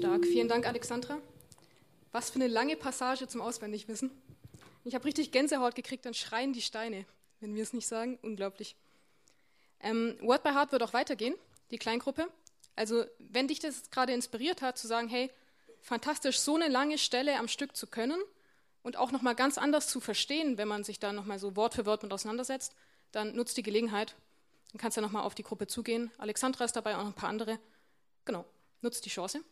Stark. Vielen Dank, Alexandra. Was für eine lange Passage zum Auswendigwissen. Ich habe richtig Gänsehaut gekriegt, dann schreien die Steine, wenn wir es nicht sagen. Unglaublich. Ähm, Word by Heart wird auch weitergehen, die Kleingruppe. Also, wenn dich das gerade inspiriert hat, zu sagen, hey, fantastisch, so eine lange Stelle am Stück zu können und auch nochmal ganz anders zu verstehen, wenn man sich da nochmal so Wort für Wort mit auseinandersetzt, dann nutzt die Gelegenheit. Dann kannst du ja nochmal auf die Gruppe zugehen. Alexandra ist dabei, auch noch ein paar andere. Genau, nutzt die Chance.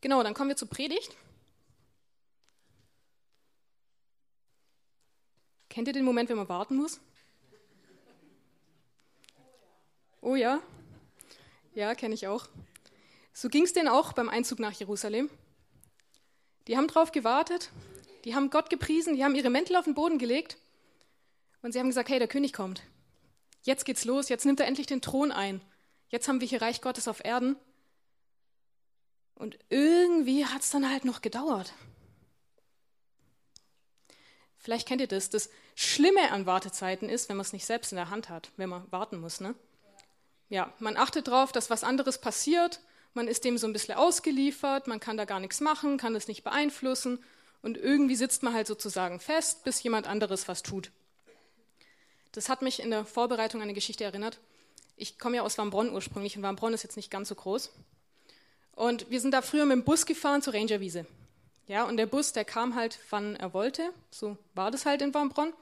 Genau, dann kommen wir zur Predigt. Kennt ihr den Moment, wenn man warten muss? Oh ja, ja, kenne ich auch. So ging es denen auch beim Einzug nach Jerusalem. Die haben drauf gewartet, die haben Gott gepriesen, die haben ihre Mäntel auf den Boden gelegt und sie haben gesagt, hey, der König kommt. Jetzt geht's los, jetzt nimmt er endlich den Thron ein. Jetzt haben wir hier Reich Gottes auf Erden. Und irgendwie hat es dann halt noch gedauert. Vielleicht kennt ihr das. Das Schlimme an Wartezeiten ist, wenn man es nicht selbst in der Hand hat, wenn man warten muss. Ne? Ja, man achtet darauf, dass was anderes passiert. Man ist dem so ein bisschen ausgeliefert. Man kann da gar nichts machen, kann es nicht beeinflussen. Und irgendwie sitzt man halt sozusagen fest, bis jemand anderes was tut. Das hat mich in der Vorbereitung an eine Geschichte erinnert. Ich komme ja aus Wambronn ursprünglich und Wambronn ist jetzt nicht ganz so groß. Und wir sind da früher mit dem Bus gefahren zur Rangerwiese. Ja, und der Bus, der kam halt, wann er wollte. So war das halt in Wambronn.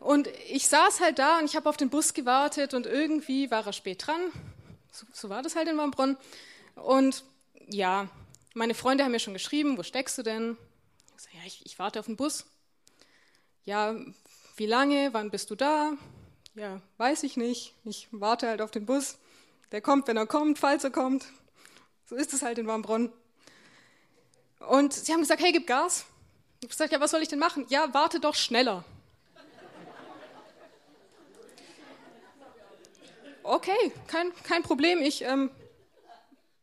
Und ich saß halt da und ich habe auf den Bus gewartet und irgendwie war er spät dran. So, so war das halt in Wambronn. Und ja, meine Freunde haben mir schon geschrieben, wo steckst du denn? Ich sag, ja, ich, ich warte auf den Bus. Ja, wie lange? Wann bist du da? Ja, weiß ich nicht. Ich warte halt auf den Bus. Der kommt, wenn er kommt, falls er kommt. So ist es halt in Warmbronn. Und sie haben gesagt, hey, gib Gas. Ich habe gesagt, ja, was soll ich denn machen? Ja, warte doch schneller. Okay, kein, kein Problem. Ich, ähm,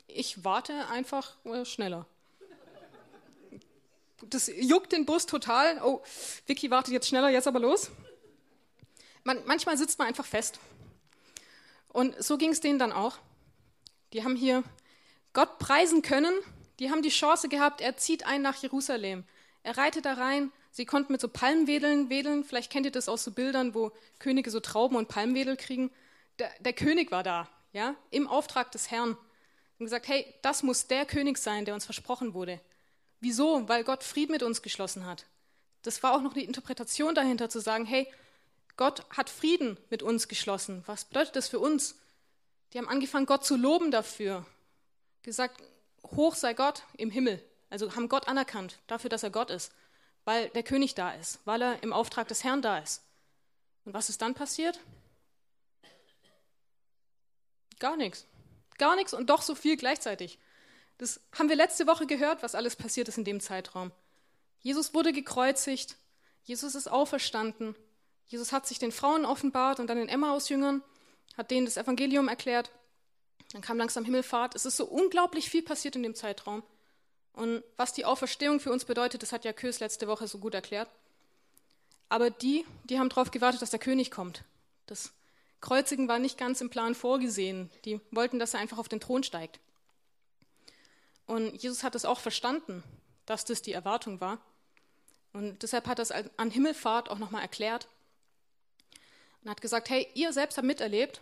ich warte einfach äh, schneller. Das juckt den Bus total. Oh, Vicky wartet jetzt schneller, jetzt aber los. Man, manchmal sitzt man einfach fest. Und so ging es denen dann auch. Die haben hier Gott preisen können. Die haben die Chance gehabt, er zieht ein nach Jerusalem. Er reitet da rein. Sie konnten mit so Palmwedeln wedeln. Vielleicht kennt ihr das aus so Bildern, wo Könige so Trauben und Palmwedel kriegen. Der, der König war da, ja, im Auftrag des Herrn. Und gesagt, hey, das muss der König sein, der uns versprochen wurde. Wieso? Weil Gott Frieden mit uns geschlossen hat. Das war auch noch die Interpretation dahinter, zu sagen, hey, Gott hat Frieden mit uns geschlossen. Was bedeutet das für uns? Die haben angefangen, Gott zu loben dafür gesagt, hoch sei Gott im Himmel. Also haben Gott anerkannt dafür, dass er Gott ist, weil der König da ist, weil er im Auftrag des Herrn da ist. Und was ist dann passiert? Gar nichts. Gar nichts und doch so viel gleichzeitig. Das haben wir letzte Woche gehört, was alles passiert ist in dem Zeitraum. Jesus wurde gekreuzigt, Jesus ist auferstanden, Jesus hat sich den Frauen offenbart und dann den Emmaus-Jüngern, hat denen das Evangelium erklärt. Dann kam langsam Himmelfahrt. Es ist so unglaublich viel passiert in dem Zeitraum. Und was die Auferstehung für uns bedeutet, das hat ja Kös letzte Woche so gut erklärt. Aber die, die haben darauf gewartet, dass der König kommt. Das Kreuzigen war nicht ganz im Plan vorgesehen. Die wollten, dass er einfach auf den Thron steigt. Und Jesus hat es auch verstanden, dass das die Erwartung war. Und deshalb hat er es an Himmelfahrt auch nochmal erklärt. Und hat gesagt, hey, ihr selbst habt miterlebt,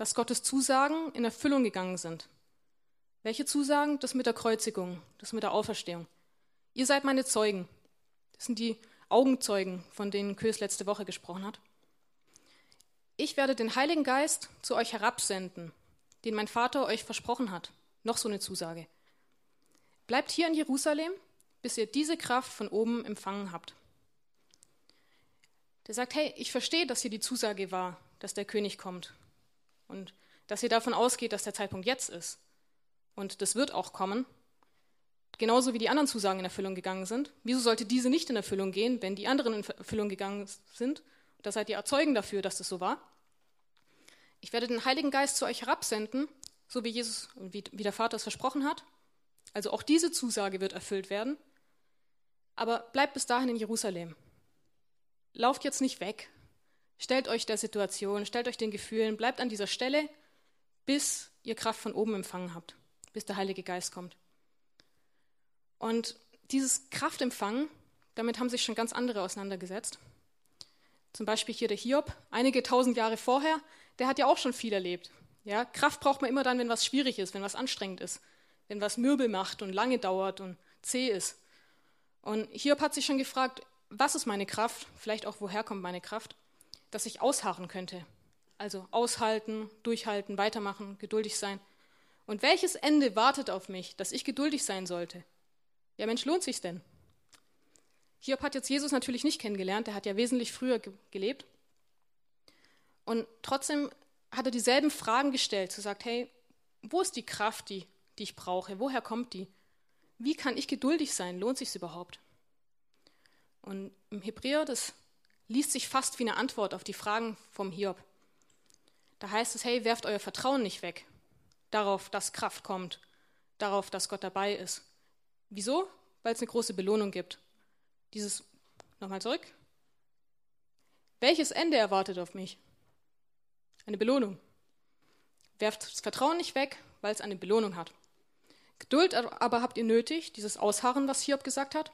dass Gottes Zusagen in Erfüllung gegangen sind. Welche Zusagen? Das mit der Kreuzigung, das mit der Auferstehung. Ihr seid meine Zeugen. Das sind die Augenzeugen, von denen Kös letzte Woche gesprochen hat. Ich werde den Heiligen Geist zu euch herabsenden, den mein Vater euch versprochen hat. Noch so eine Zusage. Bleibt hier in Jerusalem, bis ihr diese Kraft von oben empfangen habt. Der sagt, hey, ich verstehe, dass hier die Zusage war, dass der König kommt und dass ihr davon ausgeht, dass der Zeitpunkt jetzt ist. Und das wird auch kommen. Genauso wie die anderen Zusagen in Erfüllung gegangen sind. Wieso sollte diese nicht in Erfüllung gehen, wenn die anderen in Erfüllung gegangen sind? Da seid ihr Erzeugen dafür, dass das so war. Ich werde den Heiligen Geist zu euch herabsenden, so wie Jesus, wie, wie der Vater es versprochen hat. Also auch diese Zusage wird erfüllt werden. Aber bleibt bis dahin in Jerusalem. Lauft jetzt nicht weg, Stellt euch der Situation, stellt euch den Gefühlen, bleibt an dieser Stelle, bis ihr Kraft von oben empfangen habt. bis der Heilige Geist kommt. Und dieses Kraftempfangen, damit haben sich schon ganz andere auseinandergesetzt. Zum Beispiel hier der Hiob, einige tausend Jahre vorher, der hat ja auch schon viel erlebt. Ja, Kraft braucht man immer dann, wenn was schwierig ist, wenn was anstrengend ist, wenn was Mürbel macht und lange dauert und zäh ist. Und Hiob hat sich schon gefragt, was ist meine Kraft? Vielleicht auch, woher kommt meine Kraft? Dass ich ausharren könnte. Also aushalten, durchhalten, weitermachen, geduldig sein. Und welches Ende wartet auf mich, dass ich geduldig sein sollte? Ja, Mensch, lohnt sich's denn? Hiob hat jetzt Jesus natürlich nicht kennengelernt, er hat ja wesentlich früher ge gelebt. Und trotzdem hat er dieselben Fragen gestellt, zu sagt, hey, wo ist die Kraft, die, die ich brauche? Woher kommt die? Wie kann ich geduldig sein? Lohnt sich's überhaupt? Und im Hebräer, das liest sich fast wie eine Antwort auf die Fragen vom Hiob. Da heißt es, hey, werft euer Vertrauen nicht weg darauf, dass Kraft kommt, darauf, dass Gott dabei ist. Wieso? Weil es eine große Belohnung gibt. Dieses, nochmal zurück. Welches Ende erwartet auf mich? Eine Belohnung. Werft das Vertrauen nicht weg, weil es eine Belohnung hat. Geduld aber habt ihr nötig, dieses Ausharren, was Hiob gesagt hat,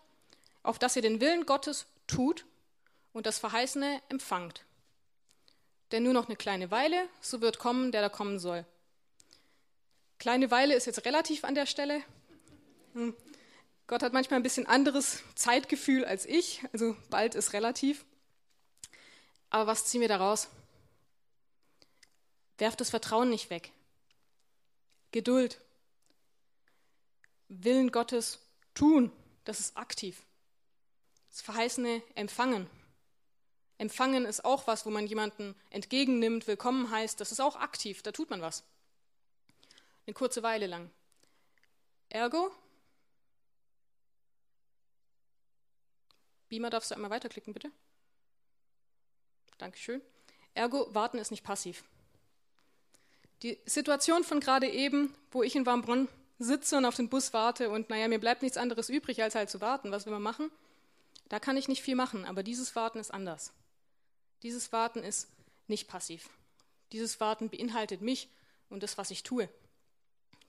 auf dass ihr den Willen Gottes tut und das Verheißene empfangt. Denn nur noch eine kleine Weile, so wird kommen, der da kommen soll. Kleine Weile ist jetzt relativ an der Stelle. Hm. Gott hat manchmal ein bisschen anderes Zeitgefühl als ich, also bald ist relativ. Aber was ziehen wir daraus? Werft das Vertrauen nicht weg. Geduld. Willen Gottes tun, das ist aktiv. Das Verheißene empfangen. Empfangen ist auch was, wo man jemanden entgegennimmt, willkommen heißt, das ist auch aktiv, da tut man was. Eine kurze Weile lang. Ergo, Beamer darfst du einmal weiterklicken, bitte. Dankeschön. Ergo, warten ist nicht passiv. Die Situation von gerade eben, wo ich in Warmbronn sitze und auf den Bus warte und naja, mir bleibt nichts anderes übrig, als halt zu warten. Was will man machen? Da kann ich nicht viel machen, aber dieses Warten ist anders. Dieses Warten ist nicht passiv. Dieses Warten beinhaltet mich und das, was ich tue.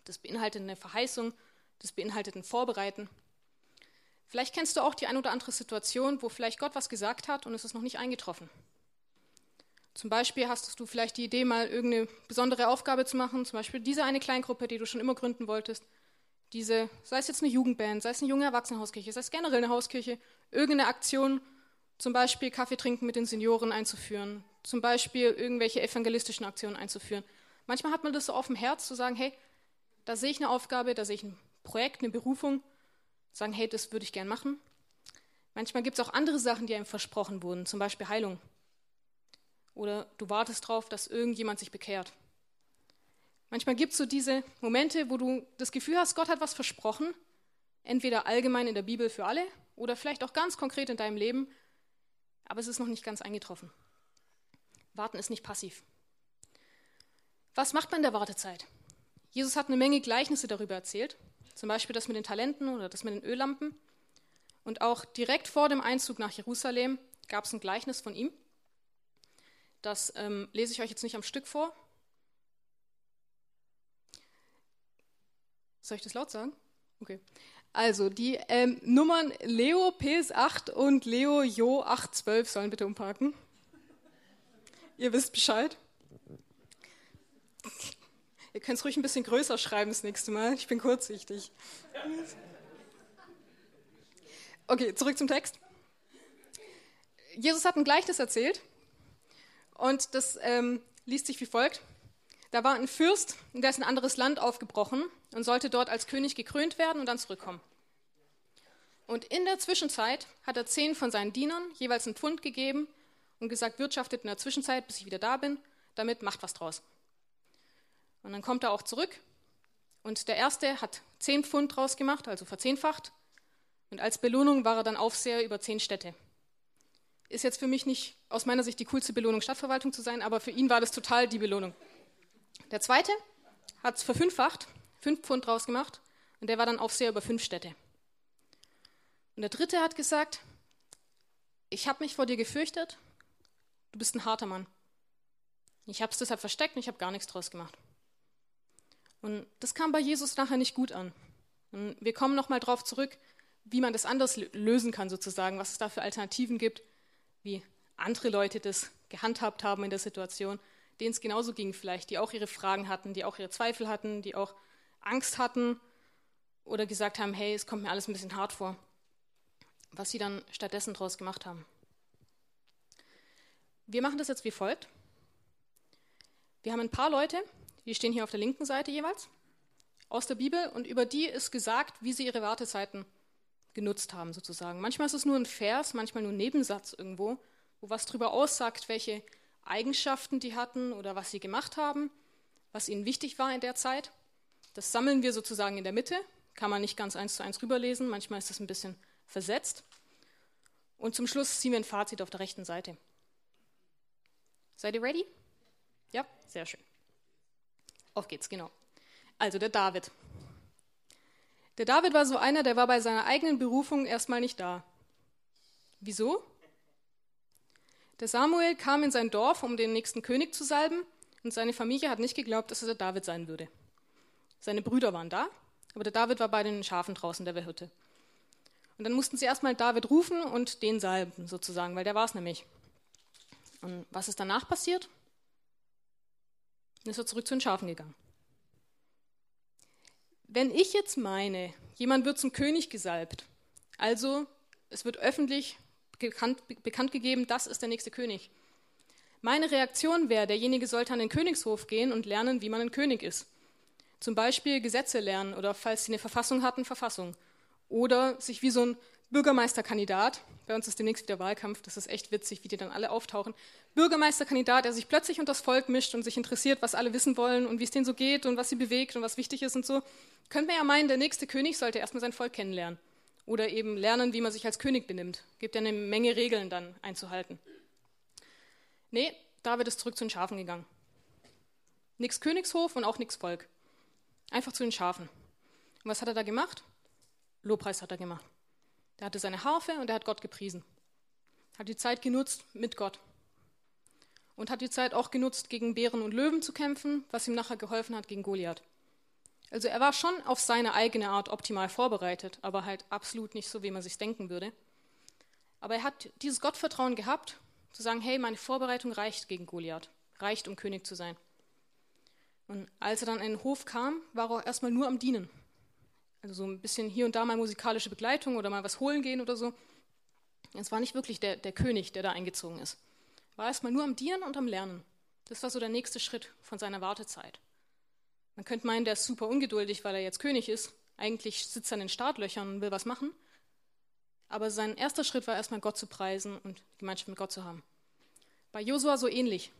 Das beinhaltet eine Verheißung, das beinhaltet ein Vorbereiten. Vielleicht kennst du auch die ein oder andere Situation, wo vielleicht Gott was gesagt hat und es ist noch nicht eingetroffen. Zum Beispiel hast du vielleicht die Idee, mal irgendeine besondere Aufgabe zu machen, zum Beispiel diese eine Kleingruppe, die du schon immer gründen wolltest. Diese, sei es jetzt eine Jugendband, sei es eine junge Erwachsenenhauskirche, sei es generell eine Hauskirche, irgendeine Aktion, zum Beispiel Kaffee trinken mit den Senioren einzuführen, zum Beispiel irgendwelche evangelistischen Aktionen einzuführen. Manchmal hat man das so auf dem Herz, zu sagen, hey, da sehe ich eine Aufgabe, da sehe ich ein Projekt, eine Berufung, sagen, hey, das würde ich gern machen. Manchmal gibt es auch andere Sachen, die einem versprochen wurden, zum Beispiel Heilung. Oder du wartest darauf, dass irgendjemand sich bekehrt. Manchmal gibt es so diese Momente, wo du das Gefühl hast, Gott hat was versprochen, entweder allgemein in der Bibel für alle oder vielleicht auch ganz konkret in deinem Leben aber es ist noch nicht ganz eingetroffen. Warten ist nicht passiv. Was macht man in der Wartezeit? Jesus hat eine Menge Gleichnisse darüber erzählt, zum Beispiel das mit den Talenten oder das mit den Öllampen. Und auch direkt vor dem Einzug nach Jerusalem gab es ein Gleichnis von ihm. Das ähm, lese ich euch jetzt nicht am Stück vor. Soll ich das laut sagen? Okay. Also die ähm, Nummern Leo PS8 und Leo Jo 812 sollen bitte umparken. Ihr wisst Bescheid. Ihr könnt es ruhig ein bisschen größer schreiben das nächste Mal. Ich bin kurzsichtig. Okay, zurück zum Text. Jesus hat ein Gleichnis erzählt und das ähm, liest sich wie folgt. Da war ein Fürst, der ist in ein anderes Land aufgebrochen und sollte dort als König gekrönt werden und dann zurückkommen. Und in der Zwischenzeit hat er zehn von seinen Dienern jeweils einen Pfund gegeben und gesagt, wirtschaftet in der Zwischenzeit, bis ich wieder da bin, damit macht was draus. Und dann kommt er auch zurück und der erste hat zehn Pfund draus gemacht, also verzehnfacht. Und als Belohnung war er dann Aufseher über zehn Städte. Ist jetzt für mich nicht aus meiner Sicht die coolste Belohnung, Stadtverwaltung zu sein, aber für ihn war das total die Belohnung. Der zweite hat es verfünffacht, fünf Pfund draus gemacht und der war dann Aufseher über fünf Städte. Und der dritte hat gesagt, ich habe mich vor dir gefürchtet, du bist ein harter Mann. Ich habe es deshalb versteckt und ich habe gar nichts draus gemacht. Und das kam bei Jesus nachher nicht gut an. Und wir kommen nochmal drauf zurück, wie man das anders lösen kann, sozusagen, was es da für Alternativen gibt, wie andere Leute das gehandhabt haben in der Situation, denen es genauso ging vielleicht, die auch ihre Fragen hatten, die auch ihre Zweifel hatten, die auch Angst hatten oder gesagt haben, hey, es kommt mir alles ein bisschen hart vor, was sie dann stattdessen daraus gemacht haben. Wir machen das jetzt wie folgt. Wir haben ein paar Leute, die stehen hier auf der linken Seite jeweils, aus der Bibel und über die ist gesagt, wie sie ihre Wartezeiten genutzt haben sozusagen. Manchmal ist es nur ein Vers, manchmal nur ein Nebensatz irgendwo, wo was darüber aussagt, welche Eigenschaften die hatten oder was sie gemacht haben, was ihnen wichtig war in der Zeit. Das sammeln wir sozusagen in der Mitte, kann man nicht ganz eins zu eins rüberlesen, manchmal ist das ein bisschen versetzt. Und zum Schluss ziehen wir ein Fazit auf der rechten Seite. Seid ihr ready? Ja, sehr schön. Auf geht's, genau. Also der David. Der David war so einer, der war bei seiner eigenen Berufung erstmal nicht da. Wieso? Der Samuel kam in sein Dorf, um den nächsten König zu salben, und seine Familie hat nicht geglaubt, dass er der David sein würde. Seine Brüder waren da, aber der David war bei den Schafen draußen, der Hirte. Und dann mussten sie erstmal David rufen und den salben, sozusagen, weil der war es nämlich. Und was ist danach passiert? Dann ist er zurück zu den Schafen gegangen. Wenn ich jetzt meine, jemand wird zum König gesalbt, also es wird öffentlich bekannt, bekannt gegeben, das ist der nächste König. Meine Reaktion wäre, derjenige sollte an den Königshof gehen und lernen, wie man ein König ist. Zum Beispiel Gesetze lernen oder falls sie eine Verfassung hatten, Verfassung. Oder sich wie so ein Bürgermeisterkandidat, bei uns ist demnächst wieder Wahlkampf, das ist echt witzig, wie die dann alle auftauchen. Bürgermeisterkandidat, der sich plötzlich unter das Volk mischt und sich interessiert, was alle wissen wollen und wie es denen so geht und was sie bewegt und was wichtig ist und so. Könnte man ja meinen, der nächste König sollte erstmal sein Volk kennenlernen oder eben lernen, wie man sich als König benimmt. Gibt ja eine Menge Regeln dann einzuhalten. Nee, David ist zurück zu den Schafen gegangen. Nix Königshof und auch nix Volk. Einfach zu den Schafen. Und was hat er da gemacht? Lobpreis hat er gemacht. Der hatte seine Harfe und er hat Gott gepriesen. Hat die Zeit genutzt mit Gott. Und hat die Zeit auch genutzt, gegen Bären und Löwen zu kämpfen, was ihm nachher geholfen hat gegen Goliath. Also er war schon auf seine eigene Art optimal vorbereitet, aber halt absolut nicht so, wie man sich denken würde. Aber er hat dieses Gottvertrauen gehabt, zu sagen, hey, meine Vorbereitung reicht gegen Goliath, reicht, um König zu sein. Und als er dann in den Hof kam, war er erstmal nur am Dienen. Also so ein bisschen hier und da mal musikalische Begleitung oder mal was holen gehen oder so. Es war nicht wirklich der, der König, der da eingezogen ist. Er war erstmal nur am Dienen und am Lernen. Das war so der nächste Schritt von seiner Wartezeit. Man könnte meinen, der ist super ungeduldig, weil er jetzt König ist. Eigentlich sitzt er in den Startlöchern und will was machen. Aber sein erster Schritt war erstmal Gott zu preisen und Gemeinschaft mit Gott zu haben. Bei Josua so ähnlich.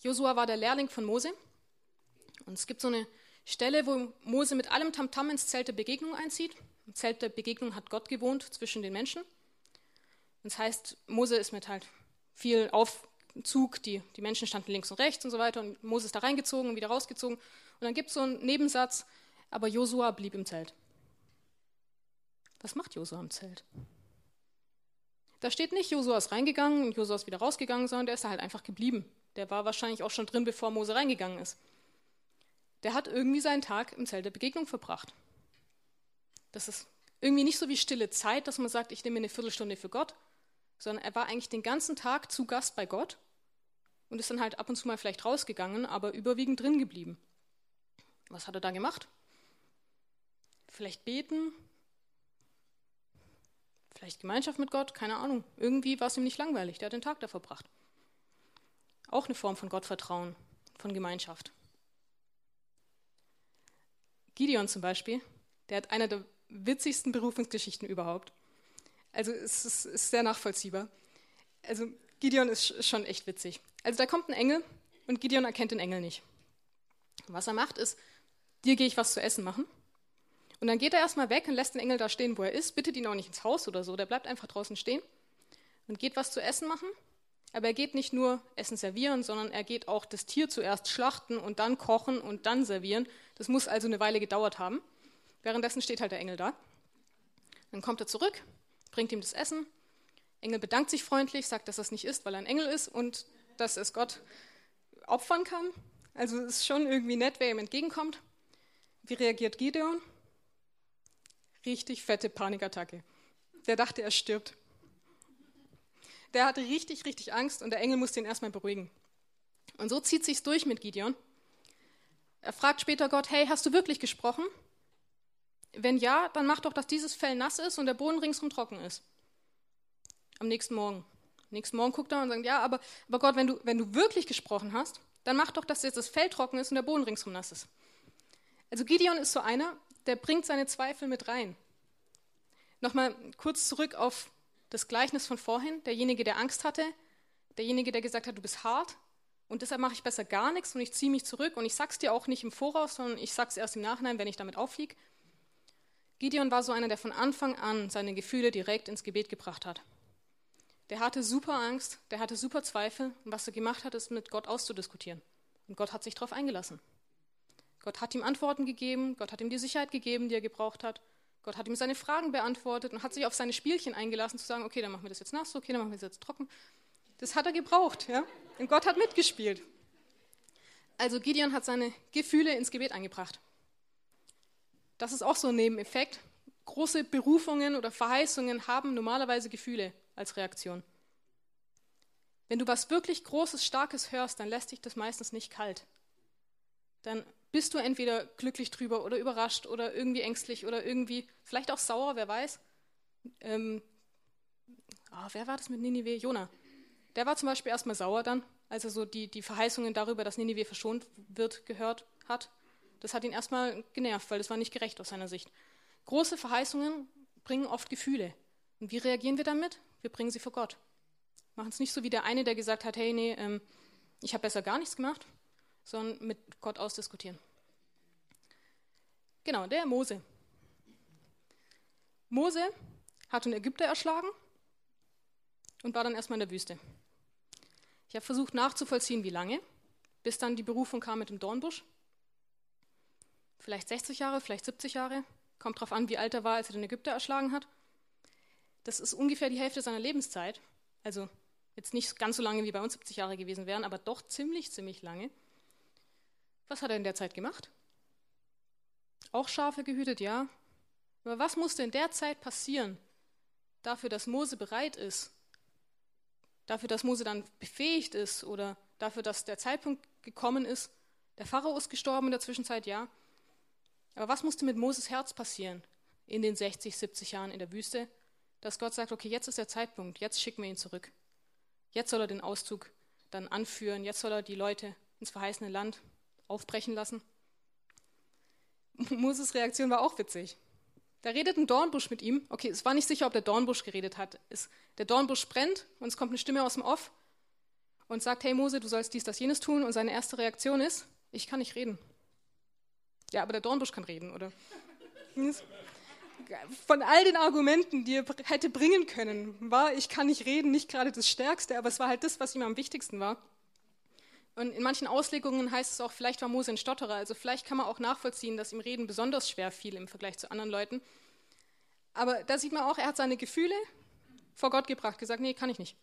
Josua war der Lehrling von Mose. Und es gibt so eine Stelle, wo Mose mit allem Tamtam ins Zelt der Begegnung einzieht. Im Zelt der Begegnung hat Gott gewohnt zwischen den Menschen. Das heißt, Mose ist mit halt viel auf, Zug, die, die Menschen standen links und rechts und so weiter und Moses ist da reingezogen und wieder rausgezogen. Und dann gibt es so einen Nebensatz, aber Josua blieb im Zelt. Was macht Josua im Zelt? Da steht nicht, Josua ist reingegangen und Josua ist wieder rausgegangen, sondern der ist da halt einfach geblieben. Der war wahrscheinlich auch schon drin, bevor Mose reingegangen ist. Der hat irgendwie seinen Tag im Zelt der Begegnung verbracht. Das ist irgendwie nicht so wie stille Zeit, dass man sagt, ich nehme eine Viertelstunde für Gott, sondern er war eigentlich den ganzen Tag zu Gast bei Gott und ist dann halt ab und zu mal vielleicht rausgegangen, aber überwiegend drin geblieben. Was hat er da gemacht? Vielleicht beten, vielleicht Gemeinschaft mit Gott, keine Ahnung. Irgendwie war es ihm nicht langweilig, der hat den Tag da verbracht. Auch eine Form von Gottvertrauen, von Gemeinschaft. Gideon zum Beispiel, der hat eine der witzigsten Berufungsgeschichten überhaupt. Also es ist, ist sehr nachvollziehbar. Also Gideon ist schon echt witzig. Also da kommt ein Engel und Gideon erkennt den Engel nicht. Was er macht, ist, dir gehe ich was zu essen machen. Und dann geht er erstmal weg und lässt den Engel da stehen, wo er ist, bittet ihn auch nicht ins Haus oder so, der bleibt einfach draußen stehen und geht was zu essen machen. Aber er geht nicht nur Essen servieren, sondern er geht auch das Tier zuerst schlachten und dann kochen und dann servieren. Das muss also eine Weile gedauert haben. Währenddessen steht halt der Engel da. Dann kommt er zurück, bringt ihm das Essen. Engel bedankt sich freundlich, sagt, dass das nicht ist, weil er ein Engel ist und dass es Gott opfern kann. Also es ist schon irgendwie nett, wer ihm entgegenkommt. Wie reagiert Gideon? Richtig fette Panikattacke. Der dachte, er stirbt. Der hatte richtig, richtig Angst und der Engel musste ihn erstmal beruhigen. Und so zieht sich's durch mit Gideon. Er fragt später Gott: Hey, hast du wirklich gesprochen? Wenn ja, dann mach doch, dass dieses Fell nass ist und der Boden ringsum trocken ist. Am nächsten Morgen. Am nächsten Morgen guckt er und sagt: Ja, aber, aber Gott, wenn du, wenn du wirklich gesprochen hast, dann mach doch, dass jetzt das Fell trocken ist und der Boden ringsum nass ist. Also Gideon ist so einer, der bringt seine Zweifel mit rein. Nochmal kurz zurück auf das Gleichnis von vorhin. Derjenige, der Angst hatte, derjenige, der gesagt hat, du bist hart und deshalb mache ich besser gar nichts und ich ziehe mich zurück und ich sag's dir auch nicht im Voraus, sondern ich sag's erst im Nachhinein, wenn ich damit auffliege. Gideon war so einer, der von Anfang an seine Gefühle direkt ins Gebet gebracht hat. Der hatte super Angst, der hatte super Zweifel und was er gemacht hat, ist mit Gott auszudiskutieren. Und Gott hat sich darauf eingelassen. Gott hat ihm Antworten gegeben, Gott hat ihm die Sicherheit gegeben, die er gebraucht hat. Gott hat ihm seine Fragen beantwortet und hat sich auf seine Spielchen eingelassen, zu sagen, okay, dann machen wir das jetzt nass, okay, dann machen wir das jetzt trocken. Das hat er gebraucht, ja. Und Gott hat mitgespielt. Also Gideon hat seine Gefühle ins Gebet eingebracht. Das ist auch so ein Nebeneffekt. Große Berufungen oder Verheißungen haben normalerweise Gefühle als Reaktion. Wenn du was wirklich Großes, Starkes hörst, dann lässt dich das meistens nicht kalt. Dann bist du entweder glücklich drüber oder überrascht oder irgendwie ängstlich oder irgendwie vielleicht auch sauer, wer weiß. Ähm, oh, wer war das mit Ninive? Jona. Der war zum Beispiel erstmal sauer dann, als er so die, die Verheißungen darüber, dass Ninive verschont wird, gehört hat. Das hat ihn erstmal genervt, weil das war nicht gerecht aus seiner Sicht. Große Verheißungen bringen oft Gefühle. Und wie reagieren wir damit? Wir bringen sie vor Gott. Machen es nicht so wie der eine, der gesagt hat, hey, nee, ähm, ich habe besser gar nichts gemacht sondern mit Gott ausdiskutieren. Genau, der Mose. Mose hat einen Ägypter erschlagen und war dann erstmal in der Wüste. Ich habe versucht nachzuvollziehen, wie lange, bis dann die Berufung kam mit dem Dornbusch. Vielleicht 60 Jahre, vielleicht 70 Jahre. Kommt darauf an, wie alt er war, als er den Ägypter erschlagen hat. Das ist ungefähr die Hälfte seiner Lebenszeit. Also jetzt nicht ganz so lange wie bei uns 70 Jahre gewesen wären, aber doch ziemlich, ziemlich lange. Was hat er in der Zeit gemacht? Auch Schafe gehütet, ja. Aber was musste in der Zeit passieren, dafür, dass Mose bereit ist, dafür, dass Mose dann befähigt ist oder dafür, dass der Zeitpunkt gekommen ist? Der Pharao ist gestorben in der Zwischenzeit, ja. Aber was musste mit Moses Herz passieren in den 60, 70 Jahren in der Wüste, dass Gott sagt, okay, jetzt ist der Zeitpunkt, jetzt schicken wir ihn zurück. Jetzt soll er den Auszug dann anführen, jetzt soll er die Leute ins verheißene Land aufbrechen lassen. Moses Reaktion war auch witzig. Da redet ein Dornbusch mit ihm. Okay, es war nicht sicher, ob der Dornbusch geredet hat. Es, der Dornbusch brennt und es kommt eine Stimme aus dem Off und sagt, hey Mose, du sollst dies, das, jenes tun. Und seine erste Reaktion ist, ich kann nicht reden. Ja, aber der Dornbusch kann reden, oder? Von all den Argumenten, die er hätte bringen können, war, ich kann nicht reden, nicht gerade das Stärkste, aber es war halt das, was ihm am wichtigsten war. Und in manchen Auslegungen heißt es auch, vielleicht war Mose ein Stotterer. Also vielleicht kann man auch nachvollziehen, dass ihm Reden besonders schwer fiel im Vergleich zu anderen Leuten. Aber da sieht man auch, er hat seine Gefühle vor Gott gebracht, gesagt, nee, kann ich nicht.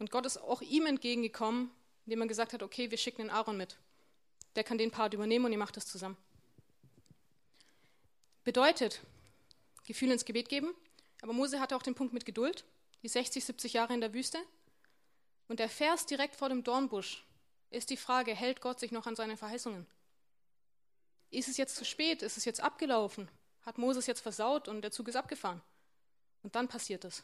Und Gott ist auch ihm entgegengekommen, indem er gesagt hat, okay, wir schicken den Aaron mit. Der kann den Part übernehmen und ihr macht das zusammen. Bedeutet, Gefühle ins Gebet geben, aber Mose hatte auch den Punkt mit Geduld, die 60, 70 Jahre in der Wüste. Und der Vers direkt vor dem Dornbusch ist die Frage, hält Gott sich noch an seine Verheißungen? Ist es jetzt zu spät? Ist es jetzt abgelaufen? Hat Moses jetzt versaut und der Zug ist abgefahren? Und dann passiert es.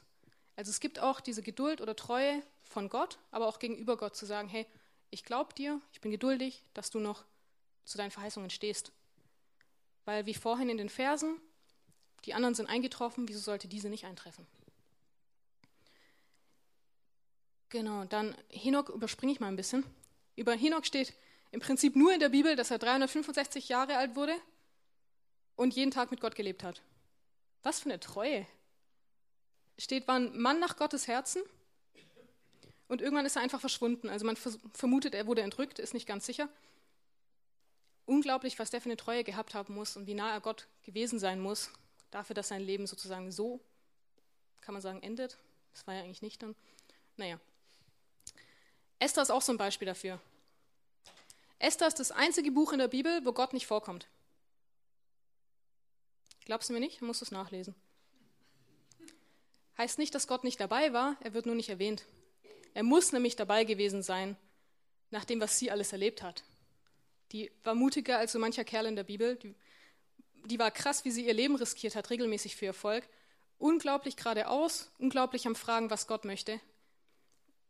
Also es gibt auch diese Geduld oder Treue von Gott, aber auch gegenüber Gott zu sagen, hey, ich glaube dir, ich bin geduldig, dass du noch zu deinen Verheißungen stehst. Weil wie vorhin in den Versen, die anderen sind eingetroffen, wieso sollte diese nicht eintreffen? Genau, dann Henok überspringe ich mal ein bisschen. Über Henoch steht im Prinzip nur in der Bibel, dass er 365 Jahre alt wurde und jeden Tag mit Gott gelebt hat. Was für eine Treue. Steht, war ein Mann nach Gottes Herzen und irgendwann ist er einfach verschwunden. Also man vermutet, er wurde entrückt, ist nicht ganz sicher. Unglaublich, was der für eine Treue gehabt haben muss und wie nah er Gott gewesen sein muss, dafür, dass sein Leben sozusagen so, kann man sagen, endet. Das war ja eigentlich nicht dann. Naja, Esther ist auch so ein Beispiel dafür. Esther ist das einzige Buch in der Bibel, wo Gott nicht vorkommt. Glaubst du mir nicht? Dann musst du es nachlesen. Heißt nicht, dass Gott nicht dabei war, er wird nur nicht erwähnt. Er muss nämlich dabei gewesen sein, nach dem, was sie alles erlebt hat. Die war mutiger als so mancher Kerl in der Bibel. Die, die war krass, wie sie ihr Leben riskiert hat, regelmäßig für Erfolg. Unglaublich geradeaus, unglaublich am Fragen, was Gott möchte.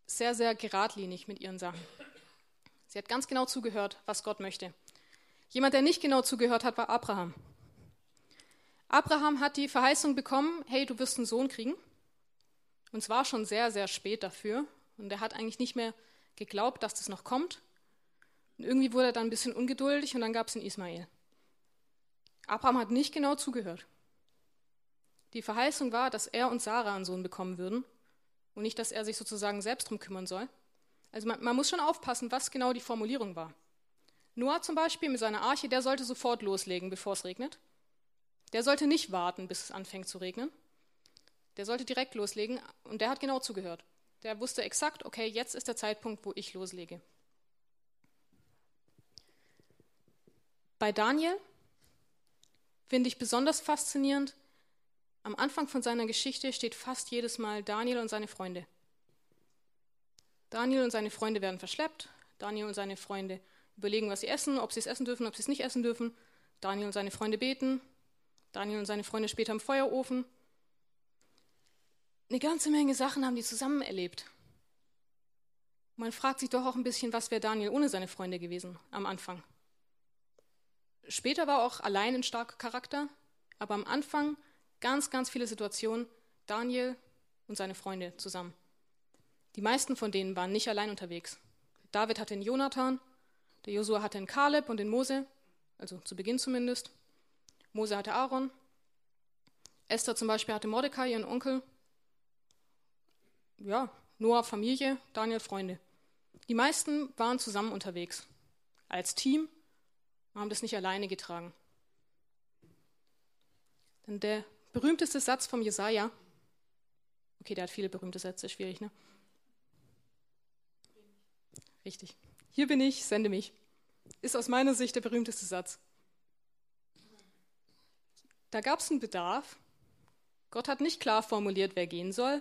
Sehr, sehr geradlinig mit ihren Sachen. Sie hat ganz genau zugehört, was Gott möchte. Jemand, der nicht genau zugehört hat, war Abraham. Abraham hat die Verheißung bekommen, hey, du wirst einen Sohn kriegen. Und zwar schon sehr, sehr spät dafür. Und er hat eigentlich nicht mehr geglaubt, dass das noch kommt. Und irgendwie wurde er dann ein bisschen ungeduldig und dann gab es einen Ismael. Abraham hat nicht genau zugehört. Die Verheißung war, dass er und Sarah einen Sohn bekommen würden und nicht, dass er sich sozusagen selbst drum kümmern soll. Also man, man muss schon aufpassen, was genau die Formulierung war. Noah zum Beispiel mit seiner Arche, der sollte sofort loslegen, bevor es regnet. Der sollte nicht warten, bis es anfängt zu regnen. Der sollte direkt loslegen und der hat genau zugehört. Der wusste exakt, okay, jetzt ist der Zeitpunkt, wo ich loslege. Bei Daniel finde ich besonders faszinierend, am Anfang von seiner Geschichte steht fast jedes Mal Daniel und seine Freunde. Daniel und seine Freunde werden verschleppt. Daniel und seine Freunde überlegen, was sie essen, ob sie es essen dürfen, ob sie es nicht essen dürfen. Daniel und seine Freunde beten. Daniel und seine Freunde später im Feuerofen. Eine ganze Menge Sachen haben die zusammen erlebt. Man fragt sich doch auch ein bisschen, was wäre Daniel ohne seine Freunde gewesen am Anfang. Später war auch allein ein starker Charakter, aber am Anfang ganz, ganz viele Situationen Daniel und seine Freunde zusammen. Die meisten von denen waren nicht allein unterwegs. David hatte einen Jonathan, der Josua hatte einen Kaleb und den Mose, also zu Beginn zumindest. Mose hatte Aaron. Esther zum Beispiel hatte Mordecai, ihren Onkel. Ja, Noah Familie, Daniel Freunde. Die meisten waren zusammen unterwegs, als Team, haben das nicht alleine getragen. Denn der berühmteste Satz vom Jesaja, okay, der hat viele berühmte Sätze, schwierig, ne? Richtig. Hier bin ich, sende mich. Ist aus meiner Sicht der berühmteste Satz. Da gab es einen Bedarf. Gott hat nicht klar formuliert, wer gehen soll.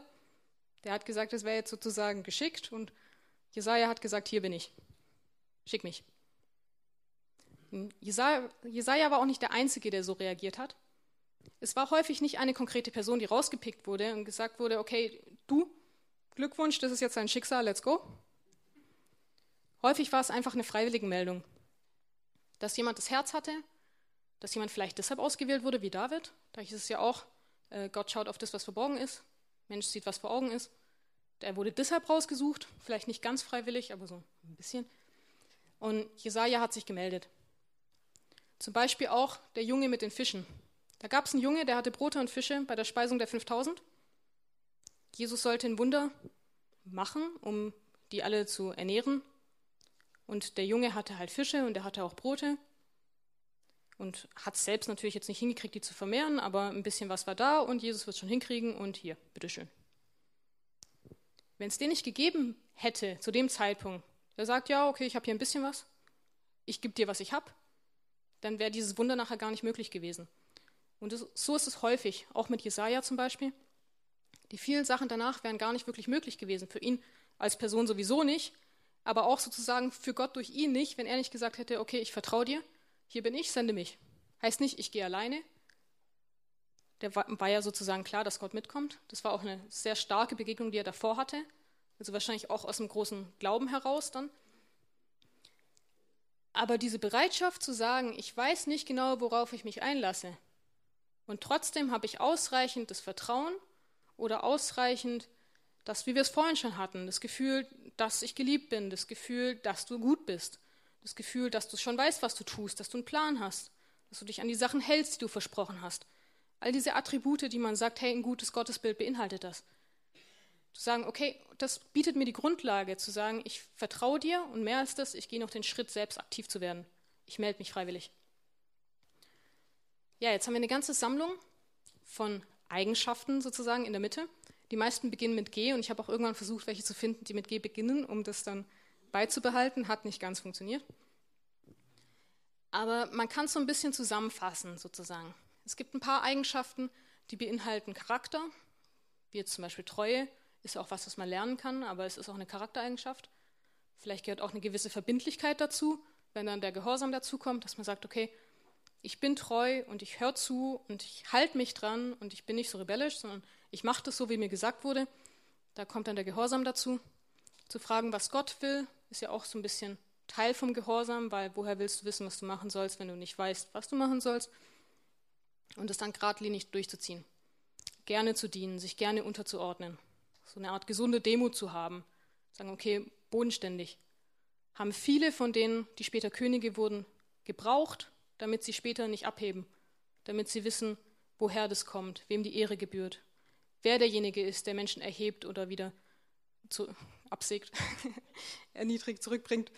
Der hat gesagt, es wäre jetzt sozusagen geschickt und Jesaja hat gesagt, hier bin ich. Schick mich. Jesaja, Jesaja war auch nicht der Einzige, der so reagiert hat. Es war häufig nicht eine konkrete Person, die rausgepickt wurde und gesagt wurde, okay, du, Glückwunsch, das ist jetzt dein Schicksal, let's go. Häufig war es einfach eine freiwillige Meldung, dass jemand das Herz hatte, dass jemand vielleicht deshalb ausgewählt wurde, wie David. Da ist es ja auch, äh, Gott schaut auf das, was verborgen ist. Mensch sieht, was vor Augen ist. Der wurde deshalb rausgesucht, vielleicht nicht ganz freiwillig, aber so ein bisschen. Und Jesaja hat sich gemeldet. Zum Beispiel auch der Junge mit den Fischen. Da gab es einen Junge, der hatte Brote und Fische bei der Speisung der 5000. Jesus sollte ein Wunder machen, um die alle zu ernähren. Und der Junge hatte halt Fische und er hatte auch Brote und hat selbst natürlich jetzt nicht hingekriegt, die zu vermehren, aber ein bisschen was war da und Jesus wird es schon hinkriegen und hier, bitteschön. Wenn es den nicht gegeben hätte zu dem Zeitpunkt, der sagt, ja, okay, ich habe hier ein bisschen was, ich gebe dir, was ich habe, dann wäre dieses Wunder nachher gar nicht möglich gewesen. Und das, so ist es häufig, auch mit Jesaja zum Beispiel. Die vielen Sachen danach wären gar nicht wirklich möglich gewesen, für ihn als Person sowieso nicht, aber auch sozusagen für Gott durch ihn nicht, wenn er nicht gesagt hätte, okay, ich vertraue dir, hier bin ich, sende mich. Heißt nicht, ich gehe alleine. Der war, ja sozusagen klar, dass Gott mitkommt. Das war auch eine sehr starke Begegnung, die er davor hatte. Also wahrscheinlich auch aus dem großen Glauben heraus dann. Aber diese Bereitschaft zu sagen, ich weiß nicht genau, worauf ich mich einlasse, und trotzdem habe ich ausreichend das Vertrauen oder ausreichend das, wie wir es vorhin schon hatten, das Gefühl, dass ich geliebt bin, das Gefühl, dass du gut bist, das Gefühl, dass du schon weißt, was du tust, dass du einen Plan hast, dass du dich an die Sachen hältst, die du versprochen hast. All diese Attribute, die man sagt, hey, ein gutes Gottesbild beinhaltet das. Zu sagen, okay, das bietet mir die Grundlage, zu sagen, ich vertraue dir und mehr als das, ich gehe noch den Schritt, selbst aktiv zu werden. Ich melde mich freiwillig. Ja, jetzt haben wir eine ganze Sammlung von Eigenschaften sozusagen in der Mitte. Die meisten beginnen mit G und ich habe auch irgendwann versucht, welche zu finden, die mit G beginnen, um das dann beizubehalten. Hat nicht ganz funktioniert. Aber man kann es so ein bisschen zusammenfassen, sozusagen. Es gibt ein paar Eigenschaften, die beinhalten Charakter, wie jetzt zum Beispiel Treue, ist auch was, was man lernen kann, aber es ist auch eine Charaktereigenschaft. Vielleicht gehört auch eine gewisse Verbindlichkeit dazu, wenn dann der Gehorsam dazu kommt, dass man sagt, okay, ich bin treu und ich höre zu und ich halte mich dran und ich bin nicht so rebellisch, sondern ich mache das so, wie mir gesagt wurde. Da kommt dann der Gehorsam dazu. Zu fragen, was Gott will, ist ja auch so ein bisschen Teil vom Gehorsam, weil woher willst du wissen, was du machen sollst, wenn du nicht weißt, was du machen sollst? Und es dann geradlinig durchzuziehen. Gerne zu dienen, sich gerne unterzuordnen. So eine Art gesunde Demut zu haben. Sagen, okay, bodenständig. Haben viele von denen, die später Könige wurden, gebraucht, damit sie später nicht abheben, damit sie wissen, woher das kommt, wem die Ehre gebührt, wer derjenige ist, der Menschen erhebt oder wieder zu, absägt, erniedrigt, zurückbringt.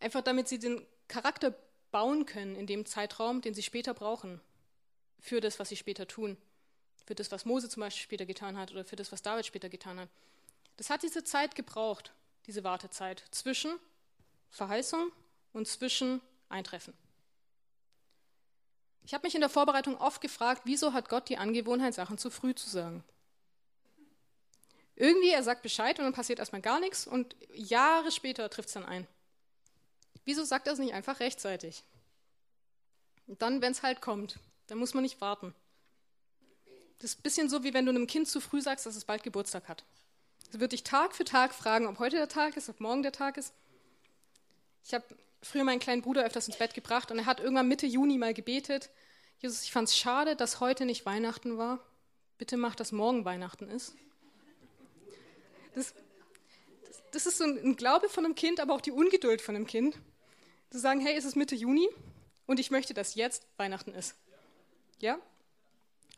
Einfach damit sie den Charakter bauen können in dem Zeitraum, den sie später brauchen, für das, was sie später tun, für das, was Mose zum Beispiel später getan hat oder für das, was David später getan hat. Das hat diese Zeit gebraucht, diese Wartezeit zwischen Verheißung und zwischen Eintreffen. Ich habe mich in der Vorbereitung oft gefragt, wieso hat Gott die Angewohnheit, Sachen zu früh zu sagen? Irgendwie, er sagt Bescheid und dann passiert erstmal gar nichts und Jahre später trifft es dann ein. Wieso sagt er es nicht einfach rechtzeitig? Und dann, wenn es halt kommt, dann muss man nicht warten. Das ist ein bisschen so, wie wenn du einem Kind zu früh sagst, dass es bald Geburtstag hat. Es wird dich Tag für Tag fragen, ob heute der Tag ist, ob morgen der Tag ist. Ich habe früher meinen kleinen Bruder öfters ins Bett gebracht und er hat irgendwann Mitte Juni mal gebetet, Jesus, ich fand es schade, dass heute nicht Weihnachten war. Bitte mach, dass morgen Weihnachten ist. Das, das, das ist so ein Glaube von einem Kind, aber auch die Ungeduld von einem Kind. Zu sagen, hey, es ist Mitte Juni und ich möchte, dass jetzt Weihnachten ist. Ja?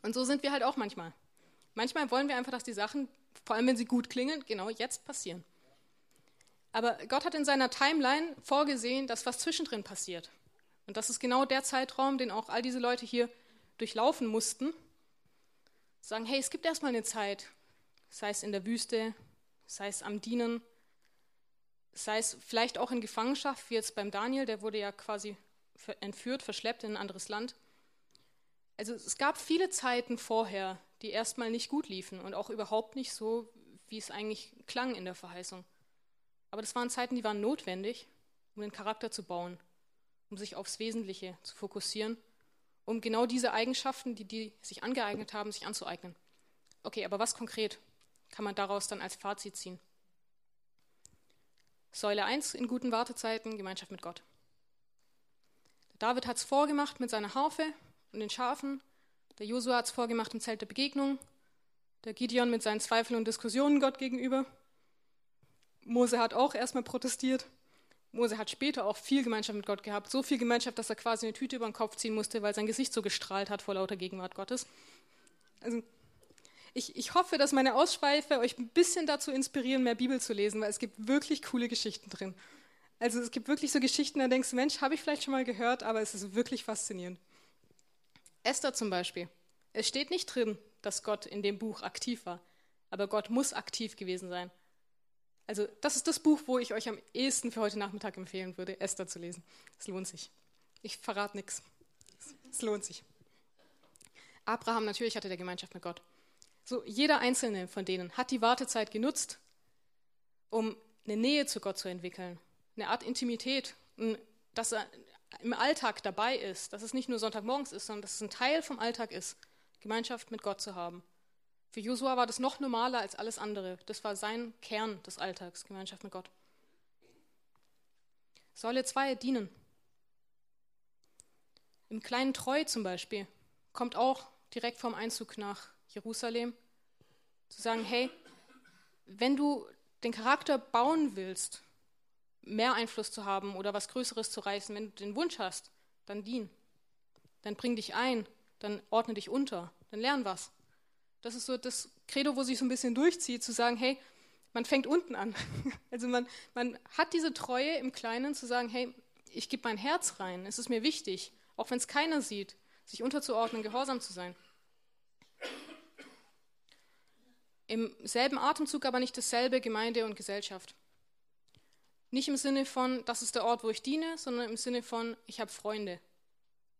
Und so sind wir halt auch manchmal. Manchmal wollen wir einfach, dass die Sachen, vor allem wenn sie gut klingen, genau jetzt passieren. Aber Gott hat in seiner Timeline vorgesehen, dass was zwischendrin passiert. Und das ist genau der Zeitraum, den auch all diese Leute hier durchlaufen mussten. Sagen, hey, es gibt erstmal eine Zeit, sei es in der Wüste, sei es am Dienen, sei es vielleicht auch in Gefangenschaft, wie jetzt beim Daniel, der wurde ja quasi entführt, verschleppt in ein anderes Land. Also es gab viele Zeiten vorher, die erstmal nicht gut liefen und auch überhaupt nicht so, wie es eigentlich klang in der Verheißung. Aber das waren Zeiten, die waren notwendig, um den Charakter zu bauen, um sich aufs Wesentliche zu fokussieren, um genau diese Eigenschaften, die die sich angeeignet haben, sich anzueignen. Okay, aber was konkret kann man daraus dann als Fazit ziehen? Säule 1 in guten Wartezeiten, Gemeinschaft mit Gott. David hat es vorgemacht mit seiner Harfe und den Schafen. Der Josua hat es vorgemacht im Zelt der Begegnung. Der Gideon mit seinen Zweifeln und Diskussionen Gott gegenüber. Mose hat auch erstmal protestiert. Mose hat später auch viel Gemeinschaft mit Gott gehabt. So viel Gemeinschaft, dass er quasi eine Tüte über den Kopf ziehen musste, weil sein Gesicht so gestrahlt hat vor lauter Gegenwart Gottes. Also ich, ich hoffe, dass meine Ausschweife euch ein bisschen dazu inspirieren, mehr Bibel zu lesen, weil es gibt wirklich coole Geschichten drin. Also es gibt wirklich so Geschichten, da denkst du, Mensch, habe ich vielleicht schon mal gehört, aber es ist wirklich faszinierend. Esther zum Beispiel. Es steht nicht drin, dass Gott in dem Buch aktiv war, aber Gott muss aktiv gewesen sein. Also das ist das Buch, wo ich euch am ehesten für heute Nachmittag empfehlen würde, Esther zu lesen. Es lohnt sich. Ich verrate nichts. Es lohnt sich. Abraham natürlich hatte der Gemeinschaft mit Gott. So jeder einzelne von denen hat die Wartezeit genutzt, um eine Nähe zu Gott zu entwickeln, eine Art Intimität, dass er im Alltag dabei ist, dass es nicht nur Sonntagmorgens ist, sondern dass es ein Teil vom Alltag ist, Gemeinschaft mit Gott zu haben. Für Josua war das noch normaler als alles andere. Das war sein Kern des Alltags, Gemeinschaft mit Gott. Säule 2, dienen. Im kleinen Treu zum Beispiel kommt auch direkt vorm Einzug nach Jerusalem zu sagen, hey, wenn du den Charakter bauen willst, mehr Einfluss zu haben oder was Größeres zu reißen, wenn du den Wunsch hast, dann dien. Dann bring dich ein, dann ordne dich unter, dann lern was. Das ist so das Credo, wo sich so ein bisschen durchzieht, zu sagen, hey, man fängt unten an. Also man, man hat diese Treue im Kleinen zu sagen, hey, ich gebe mein Herz rein, es ist mir wichtig, auch wenn es keiner sieht, sich unterzuordnen, gehorsam zu sein. Im selben Atemzug aber nicht dasselbe Gemeinde und Gesellschaft. Nicht im Sinne von, das ist der Ort, wo ich diene, sondern im Sinne von, ich habe Freunde,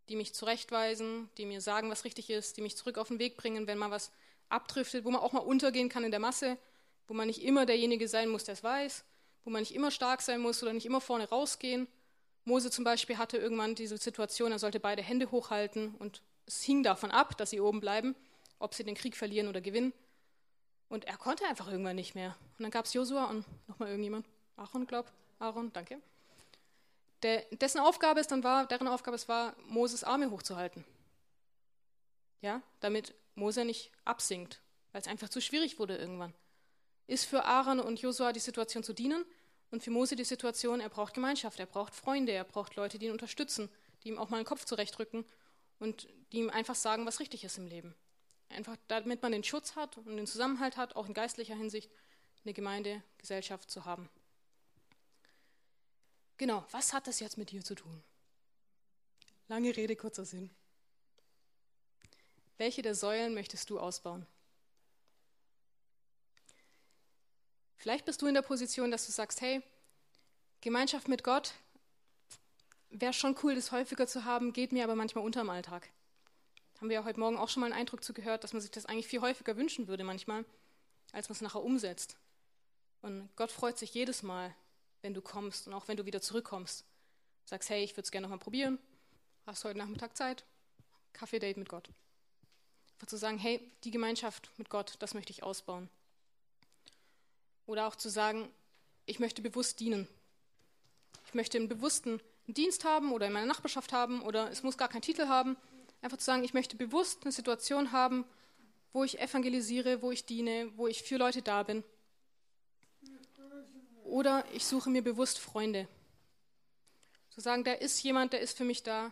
die mich zurechtweisen, die mir sagen, was richtig ist, die mich zurück auf den Weg bringen, wenn mal was abdriftet, wo man auch mal untergehen kann in der Masse, wo man nicht immer derjenige sein muss, der es weiß, wo man nicht immer stark sein muss oder nicht immer vorne rausgehen. Mose zum Beispiel hatte irgendwann diese Situation, er sollte beide Hände hochhalten und es hing davon ab, dass sie oben bleiben, ob sie den Krieg verlieren oder gewinnen. Und er konnte einfach irgendwann nicht mehr. Und dann gab es Josua und nochmal irgendjemand. Aaron, glaub. Aaron, danke. Der, dessen Aufgabe es dann war, deren Aufgabe es war, Moses Arme hochzuhalten. Ja, damit Mose nicht absinkt, weil es einfach zu schwierig wurde irgendwann. Ist für Aaron und Josua die Situation zu dienen und für Mose die Situation, er braucht Gemeinschaft, er braucht Freunde, er braucht Leute, die ihn unterstützen, die ihm auch mal den Kopf zurechtrücken und die ihm einfach sagen, was richtig ist im Leben. Einfach damit man den Schutz hat und den Zusammenhalt hat, auch in geistlicher Hinsicht, eine Gemeinde, Gesellschaft zu haben. Genau, was hat das jetzt mit dir zu tun? Lange Rede, kurzer Sinn. Welche der Säulen möchtest du ausbauen? Vielleicht bist du in der Position, dass du sagst, hey, Gemeinschaft mit Gott wäre schon cool, das häufiger zu haben, geht mir aber manchmal unter im Alltag. Haben wir ja heute Morgen auch schon mal einen Eindruck zu gehört, dass man sich das eigentlich viel häufiger wünschen würde manchmal, als man es nachher umsetzt. Und Gott freut sich jedes Mal, wenn du kommst und auch wenn du wieder zurückkommst. Sagst, hey, ich würde es gerne nochmal probieren. Hast heute Nachmittag Zeit? Kaffee-Date mit Gott. Einfach zu sagen, hey, die Gemeinschaft mit Gott, das möchte ich ausbauen. Oder auch zu sagen, ich möchte bewusst dienen. Ich möchte einen bewussten Dienst haben oder in meiner Nachbarschaft haben oder es muss gar keinen Titel haben. Einfach zu sagen, ich möchte bewusst eine Situation haben, wo ich evangelisiere, wo ich diene, wo ich für Leute da bin. Oder ich suche mir bewusst Freunde. Zu sagen, da ist jemand, der ist für mich da.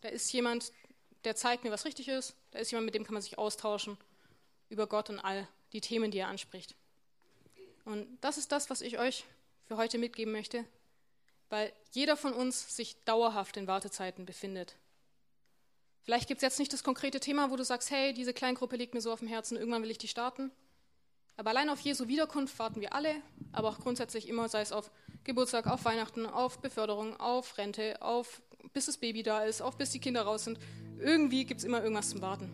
Da ist jemand, der zeigt mir, was richtig ist. Da ist jemand, mit dem kann man sich austauschen über Gott und all die Themen, die er anspricht. Und das ist das, was ich euch für heute mitgeben möchte, weil jeder von uns sich dauerhaft in Wartezeiten befindet. Vielleicht gibt es jetzt nicht das konkrete Thema, wo du sagst, hey, diese Kleingruppe liegt mir so auf dem Herzen, irgendwann will ich die starten. Aber allein auf Jesu Wiederkunft warten wir alle, aber auch grundsätzlich immer, sei es auf Geburtstag, auf Weihnachten, auf Beförderung, auf Rente, auf bis das Baby da ist, auf bis die Kinder raus sind. Irgendwie gibt es immer irgendwas zum Warten.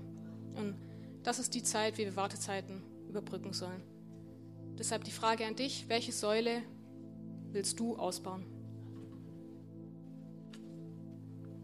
Und das ist die Zeit, wie wir Wartezeiten überbrücken sollen. Deshalb die Frage an dich, welche Säule willst du ausbauen?